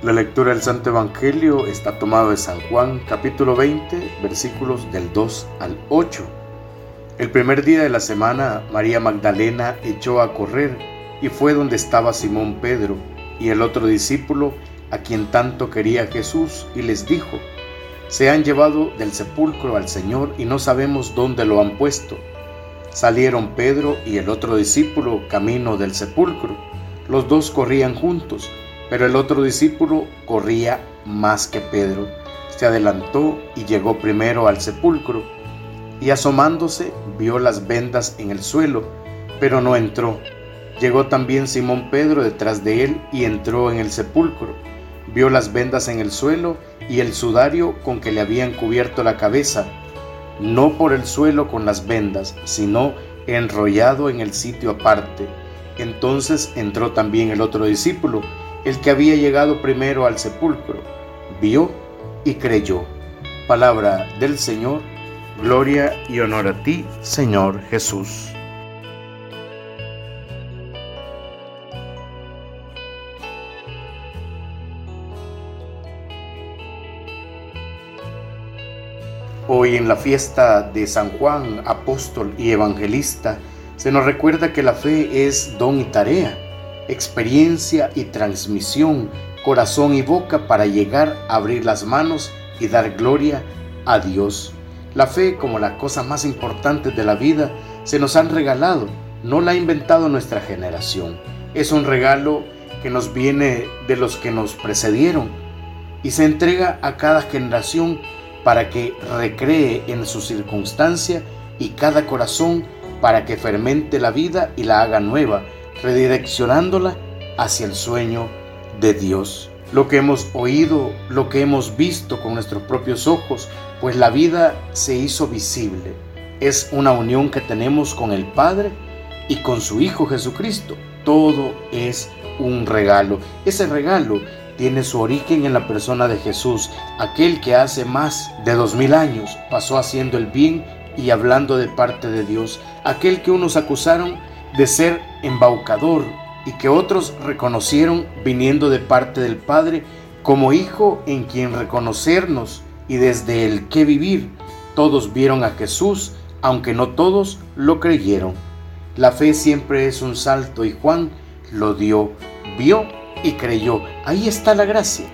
La lectura del Santo Evangelio está tomado de San Juan capítulo 20 versículos del 2 al 8. El primer día de la semana María Magdalena echó a correr y fue donde estaba Simón Pedro y el otro discípulo a quien tanto quería Jesús y les dijo, se han llevado del sepulcro al Señor y no sabemos dónde lo han puesto. Salieron Pedro y el otro discípulo camino del sepulcro. Los dos corrían juntos pero el otro discípulo corría más que Pedro. Se adelantó y llegó primero al sepulcro, y asomándose vio las vendas en el suelo, pero no entró. Llegó también Simón Pedro detrás de él y entró en el sepulcro. Vio las vendas en el suelo y el sudario con que le habían cubierto la cabeza, no por el suelo con las vendas, sino enrollado en el sitio aparte. Entonces entró también el otro discípulo, el que había llegado primero al sepulcro, vio y creyó. Palabra del Señor, gloria y honor a ti, Señor Jesús. Hoy en la fiesta de San Juan, apóstol y evangelista, se nos recuerda que la fe es don y tarea experiencia y transmisión, corazón y boca para llegar a abrir las manos y dar gloria a Dios. La fe como la cosa más importante de la vida se nos han regalado, no la ha inventado nuestra generación. Es un regalo que nos viene de los que nos precedieron y se entrega a cada generación para que recree en su circunstancia y cada corazón para que fermente la vida y la haga nueva redireccionándola hacia el sueño de Dios. Lo que hemos oído, lo que hemos visto con nuestros propios ojos, pues la vida se hizo visible. Es una unión que tenemos con el Padre y con su Hijo Jesucristo. Todo es un regalo. Ese regalo tiene su origen en la persona de Jesús, aquel que hace más de dos mil años pasó haciendo el bien y hablando de parte de Dios, aquel que unos acusaron de ser embaucador y que otros reconocieron viniendo de parte del Padre como Hijo en quien reconocernos y desde el que vivir. Todos vieron a Jesús, aunque no todos lo creyeron. La fe siempre es un salto y Juan lo dio, vio y creyó. Ahí está la gracia.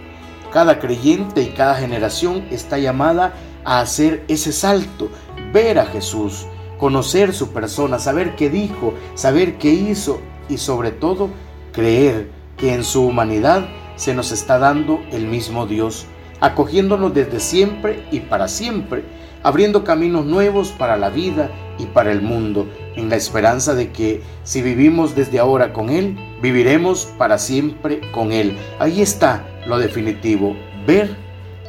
Cada creyente y cada generación está llamada a hacer ese salto, ver a Jesús, conocer su persona, saber qué dijo, saber qué hizo y sobre todo creer que en su humanidad se nos está dando el mismo Dios, acogiéndonos desde siempre y para siempre, abriendo caminos nuevos para la vida y para el mundo, en la esperanza de que si vivimos desde ahora con Él, viviremos para siempre con Él. Ahí está lo definitivo, ver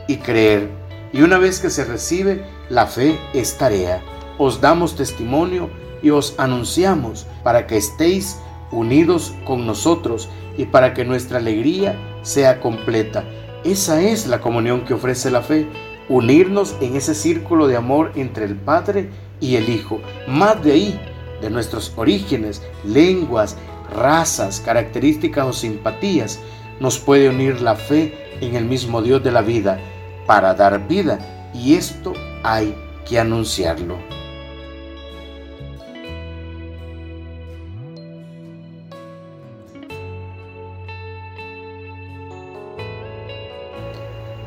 y creer. Y una vez que se recibe, la fe es tarea os damos testimonio y os anunciamos para que estéis unidos con nosotros y para que nuestra alegría sea completa. Esa es la comunión que ofrece la fe, unirnos en ese círculo de amor entre el Padre y el Hijo. Más de ahí, de nuestros orígenes, lenguas, razas, características o simpatías, nos puede unir la fe en el mismo Dios de la vida para dar vida y esto hay que anunciarlo.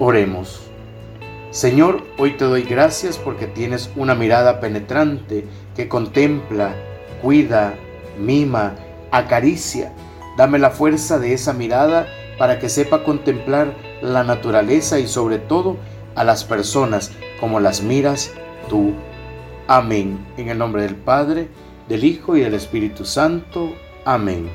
Oremos. Señor, hoy te doy gracias porque tienes una mirada penetrante que contempla, cuida, mima, acaricia. Dame la fuerza de esa mirada para que sepa contemplar la naturaleza y sobre todo a las personas como las miras tú. Amén. En el nombre del Padre, del Hijo y del Espíritu Santo. Amén.